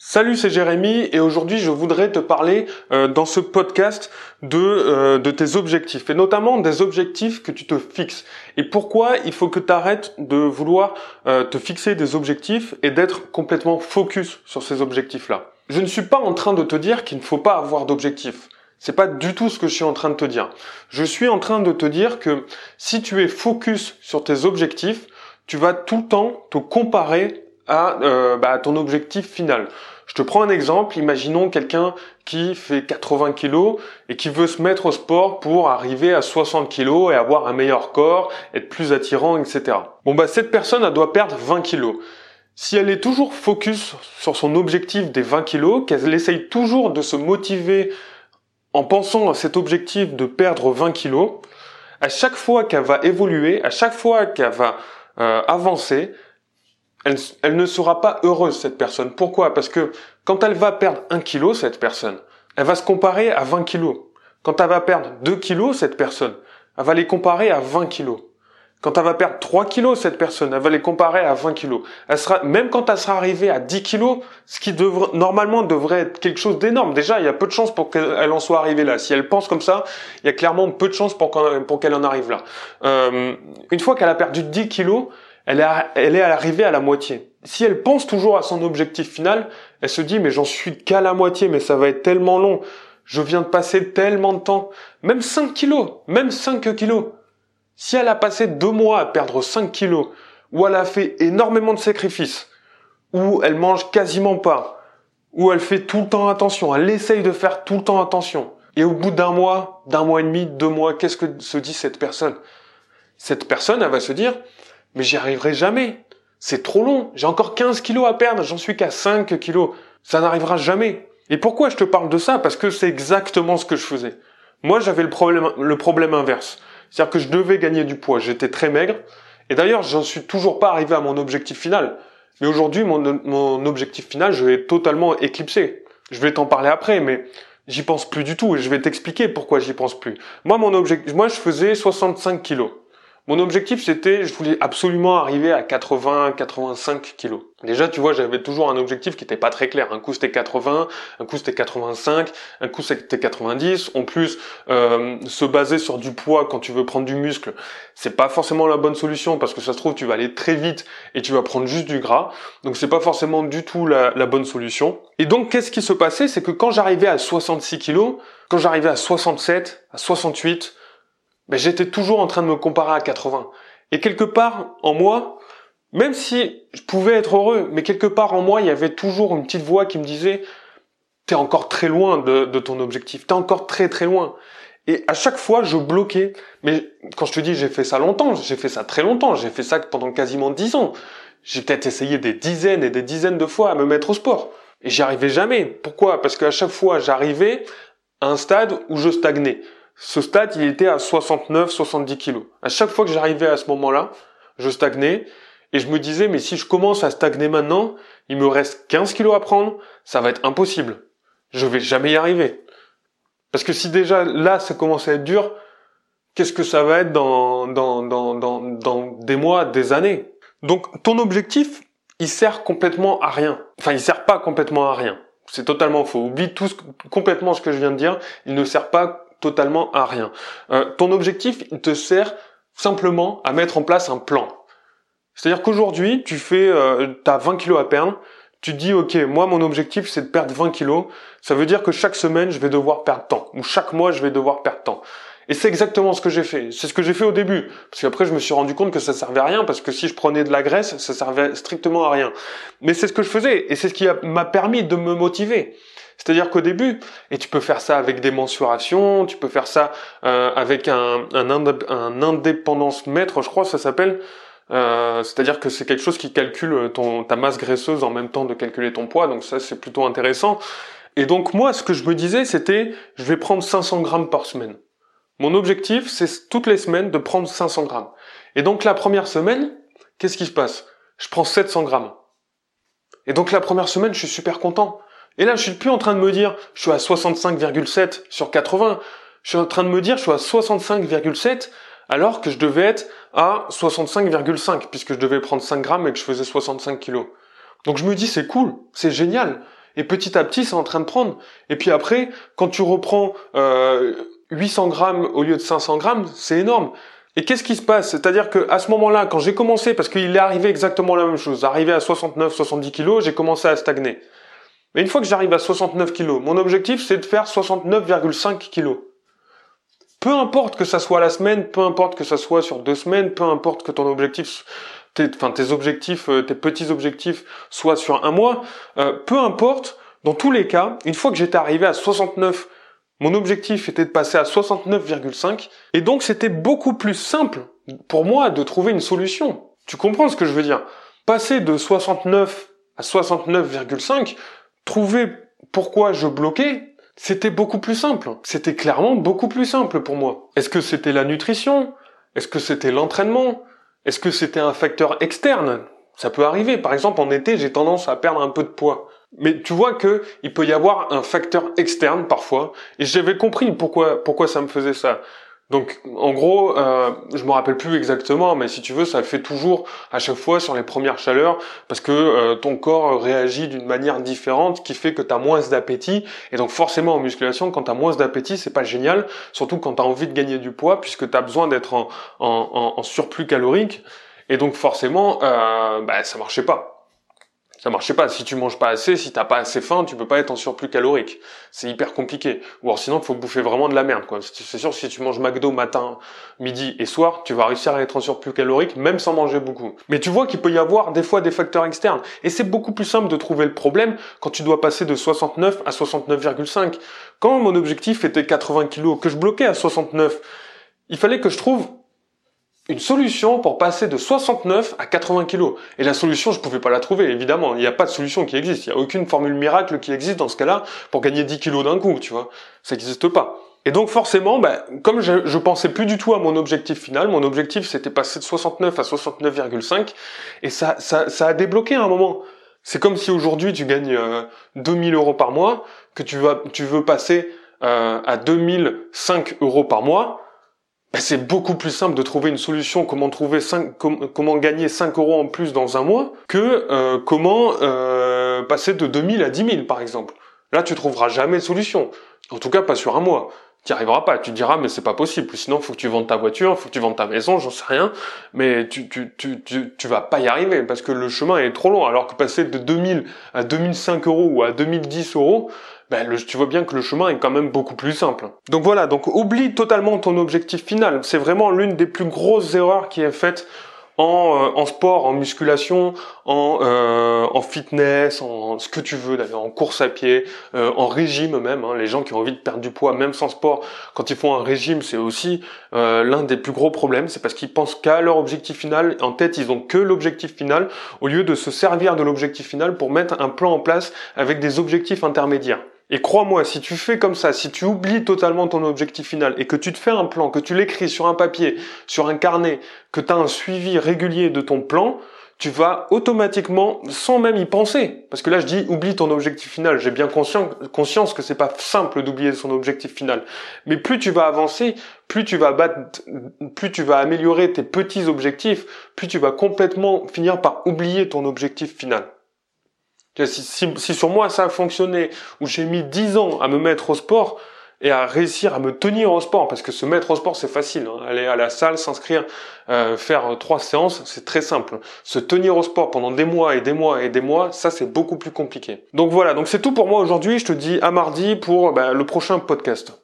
Salut, c'est Jérémy et aujourd'hui je voudrais te parler euh, dans ce podcast de, euh, de tes objectifs et notamment des objectifs que tu te fixes et pourquoi il faut que tu arrêtes de vouloir euh, te fixer des objectifs et d'être complètement focus sur ces objectifs-là? Je ne suis pas en train de te dire qu'il ne faut pas avoir d'objectifs. C'est pas du tout ce que je suis en train de te dire. Je suis en train de te dire que si tu es focus sur tes objectifs, tu vas tout le temps te comparer euh, bah, à, ton objectif final. Je te prends un exemple. Imaginons quelqu'un qui fait 80 kilos et qui veut se mettre au sport pour arriver à 60 kilos et avoir un meilleur corps, être plus attirant, etc. Bon bah cette personne elle doit perdre 20 kilos. Si elle est toujours focus sur son objectif des 20 kilos, qu'elle essaye toujours de se motiver en pensant à cet objectif de perdre 20 kilos, à chaque fois qu'elle va évoluer, à chaque fois qu'elle va euh, avancer, elle, ne sera pas heureuse, cette personne. Pourquoi? Parce que quand elle va perdre un kilo, cette personne, elle va se comparer à 20 kilos. Quand elle va perdre 2 kilos, cette personne, elle va les comparer à 20 kilos. Quand elle va perdre 3 kilos, cette personne, elle va les comparer à 20 kilos. Elle sera, même quand elle sera arrivée à 10 kilos, ce qui normalement devrait être quelque chose d'énorme. Déjà, il y a peu de chances pour qu'elle en soit arrivée là. Si elle pense comme ça, il y a clairement peu de chances pour qu'elle en arrive là. Euh, une fois qu'elle a perdu 10 kilos, elle est, elle arrivée à la moitié. Si elle pense toujours à son objectif final, elle se dit mais j'en suis qu'à la moitié, mais ça va être tellement long. Je viens de passer tellement de temps. Même 5 kilos, même 5 kilos. Si elle a passé deux mois à perdre 5 kilos, ou elle a fait énormément de sacrifices, ou elle mange quasiment pas, ou elle fait tout le temps attention, elle essaye de faire tout le temps attention, et au bout d'un mois, d'un mois et demi, deux mois, qu'est-ce que se dit cette personne? Cette personne, elle va se dire, mais j'y arriverai jamais. C'est trop long. J'ai encore 15 kilos à perdre. J'en suis qu'à 5 kilos. Ça n'arrivera jamais. Et pourquoi je te parle de ça? Parce que c'est exactement ce que je faisais. Moi, j'avais le problème, le problème inverse. C'est-à-dire que je devais gagner du poids. J'étais très maigre. Et d'ailleurs, j'en suis toujours pas arrivé à mon objectif final. Mais aujourd'hui, mon, mon objectif final, je vais totalement éclipser. Je vais t'en parler après, mais j'y pense plus du tout et je vais t'expliquer pourquoi j'y pense plus. Moi, mon objectif, moi, je faisais 65 kilos. Mon objectif, c'était, je voulais absolument arriver à 80, 85 kilos. Déjà, tu vois, j'avais toujours un objectif qui était pas très clair. Un coup, c'était 80, un coup, c'était 85, un coup, c'était 90. En plus, euh, se baser sur du poids quand tu veux prendre du muscle, c'est pas forcément la bonne solution parce que ça se trouve, tu vas aller très vite et tu vas prendre juste du gras. Donc, c'est pas forcément du tout la, la bonne solution. Et donc, qu'est-ce qui se passait? C'est que quand j'arrivais à 66 kilos, quand j'arrivais à 67, à 68, ben, j'étais toujours en train de me comparer à 80. Et quelque part, en moi, même si je pouvais être heureux, mais quelque part en moi, il y avait toujours une petite voix qui me disait, t'es encore très loin de, ton objectif, t'es encore très très loin. Et à chaque fois, je bloquais. Mais quand je te dis j'ai fait ça longtemps, j'ai fait ça très longtemps, j'ai fait ça pendant quasiment dix ans. J'ai peut-être essayé des dizaines et des dizaines de fois à me mettre au sport. Et j'y arrivais jamais. Pourquoi? Parce qu'à chaque fois, j'arrivais à un stade où je stagnais. Ce stade, il était à 69, 70 kilos. À chaque fois que j'arrivais à ce moment-là, je stagnais et je me disais, mais si je commence à stagner maintenant, il me reste 15 kilos à prendre, ça va être impossible. Je vais jamais y arriver. Parce que si déjà là, ça commence à être dur, qu'est-ce que ça va être dans, dans, dans, dans, dans des mois, des années? Donc, ton objectif, il sert complètement à rien. Enfin, il sert pas complètement à rien. C'est totalement faux. Oublie tout complètement ce que je viens de dire. Il ne sert pas totalement à rien. Euh, ton objectif, il te sert simplement à mettre en place un plan. C'est-à-dire qu'aujourd'hui, tu fais, euh, as 20 kilos à perdre, tu dis, ok, moi, mon objectif, c'est de perdre 20 kilos. Ça veut dire que chaque semaine, je vais devoir perdre temps. Ou chaque mois, je vais devoir perdre temps. Et c'est exactement ce que j'ai fait. C'est ce que j'ai fait au début. Parce qu'après, je me suis rendu compte que ça servait à rien, parce que si je prenais de la graisse, ça servait strictement à rien. Mais c'est ce que je faisais, et c'est ce qui m'a permis de me motiver. C'est-à-dire qu'au début, et tu peux faire ça avec des mensurations, tu peux faire ça euh, avec un, un, indépendance mètre, je crois, ça s'appelle. Euh, c'est-à-dire que c'est quelque chose qui calcule ton, ta masse graisseuse en même temps de calculer ton poids, donc ça c'est plutôt intéressant. Et donc moi, ce que je me disais, c'était, je vais prendre 500 grammes par semaine. Mon objectif, c'est toutes les semaines de prendre 500 grammes. Et donc la première semaine, qu'est-ce qui se passe? Je prends 700 grammes. Et donc la première semaine, je suis super content. Et là, je suis plus en train de me dire, je suis à 65,7 sur 80. Je suis en train de me dire, je suis à 65,7 alors que je devais être à 65,5 puisque je devais prendre 5 grammes et que je faisais 65 kilos. Donc je me dis, c'est cool, c'est génial. Et petit à petit, c'est en train de prendre. Et puis après, quand tu reprends euh, 800 grammes au lieu de 500 grammes, c'est énorme. Et qu'est-ce qui se passe? C'est-à-dire que à ce moment-là, quand j'ai commencé, parce qu'il est arrivé exactement la même chose, arrivé à 69, 70 kilos, j'ai commencé à stagner. Mais une fois que j'arrive à 69 kilos, mon objectif c'est de faire 69,5 kilos. Peu importe que ça soit la semaine, peu importe que ça soit sur deux semaines, peu importe que ton objectif, tes, enfin tes objectifs, euh, tes petits objectifs soient sur un mois, euh, peu importe. Dans tous les cas, une fois que j'étais arrivé à 69 mon objectif était de passer à 69,5 et donc c'était beaucoup plus simple pour moi de trouver une solution. Tu comprends ce que je veux dire? Passer de 69 à 69,5, trouver pourquoi je bloquais, c'était beaucoup plus simple. C'était clairement beaucoup plus simple pour moi. Est-ce que c'était la nutrition? Est-ce que c'était l'entraînement? Est-ce que c'était un facteur externe? Ça peut arriver. Par exemple, en été, j'ai tendance à perdre un peu de poids. Mais tu vois que il peut y avoir un facteur externe parfois, et j'avais compris pourquoi pourquoi ça me faisait ça. Donc en gros, euh, je me rappelle plus exactement, mais si tu veux, ça fait toujours à chaque fois sur les premières chaleurs, parce que euh, ton corps réagit d'une manière différente, qui fait que tu as moins d'appétit, et donc forcément en musculation, quand tu as moins d'appétit, c'est pas génial, surtout quand tu as envie de gagner du poids, puisque tu as besoin d'être en, en, en, surplus calorique, et donc forcément, euh, bah, ça marchait pas ça marchait pas. Si tu manges pas assez, si t'as pas assez faim, tu peux pas être en surplus calorique. C'est hyper compliqué. Ou alors sinon, faut bouffer vraiment de la merde, quoi. C'est sûr, si tu manges McDo matin, midi et soir, tu vas réussir à être en surplus calorique, même sans manger beaucoup. Mais tu vois qu'il peut y avoir des fois des facteurs externes. Et c'est beaucoup plus simple de trouver le problème quand tu dois passer de 69 à 69,5. Quand mon objectif était 80 kg, que je bloquais à 69, il fallait que je trouve une solution pour passer de 69 à 80 kilos. Et la solution, je pouvais pas la trouver, évidemment. Il n'y a pas de solution qui existe. Il n'y a aucune formule miracle qui existe dans ce cas-là pour gagner 10 kilos d'un coup, tu vois. Ça n'existe pas. Et donc forcément, ben, comme je, pensais plus du tout à mon objectif final, mon objectif c'était passer de 69 à 69,5, et ça, ça, ça a débloqué à un moment. C'est comme si aujourd'hui tu gagnes euh, 2000 euros par mois, que tu, vas, tu veux passer euh, à 2005 euros par mois, ben, c'est beaucoup plus simple de trouver une solution comment trouver 5, comment gagner 5 euros en plus dans un mois que euh, comment euh, passer de 2000 à 10 000 par exemple. Là tu trouveras jamais de solution. En tout cas pas sur un mois. Tu n'y arriveras pas. Tu diras mais c'est pas possible. Sinon faut que tu vendes ta voiture, faut que tu vendes ta maison, j'en sais rien. Mais tu, tu, tu, tu, tu vas pas y arriver parce que le chemin est trop long. Alors que passer de 2000 à 2005 euros ou à 2010 euros, ben, tu vois bien que le chemin est quand même beaucoup plus simple. Donc voilà, donc oublie totalement ton objectif final. C'est vraiment l'une des plus grosses erreurs qui est faite en, euh, en sport, en musculation, en, euh, en fitness, en ce que tu veux d'ailleurs, en course à pied, euh, en régime même. Hein. les gens qui ont envie de perdre du poids, même sans sport, quand ils font un régime, c'est aussi l'un des plus gros problèmes. C'est parce qu'ils pensent qu'à leur objectif final. En tête, ils ont que l'objectif final, au lieu de se servir de l'objectif final pour mettre un plan en place avec des objectifs intermédiaires. Et crois-moi, si tu fais comme ça, si tu oublies totalement ton objectif final et que tu te fais un plan, que tu l'écris sur un papier, sur un carnet, que tu as un suivi régulier de ton plan, tu vas automatiquement, sans même y penser, parce que là je dis oublie ton objectif final, j'ai bien conscience, que c'est pas simple d'oublier son objectif final, mais plus tu vas avancer, plus tu vas battre, plus tu vas améliorer tes petits objectifs, plus tu vas complètement finir par oublier ton objectif final. Si, sur moi ça a fonctionné, où j'ai mis 10 ans à me mettre au sport et à réussir à me tenir au sport, parce que se mettre au sport c'est facile, hein. aller à la salle, s'inscrire, euh, faire trois séances, c'est très simple. Se tenir au sport pendant des mois et des mois et des mois, ça c'est beaucoup plus compliqué. Donc voilà, donc c'est tout pour moi aujourd'hui. Je te dis à mardi pour bah, le prochain podcast.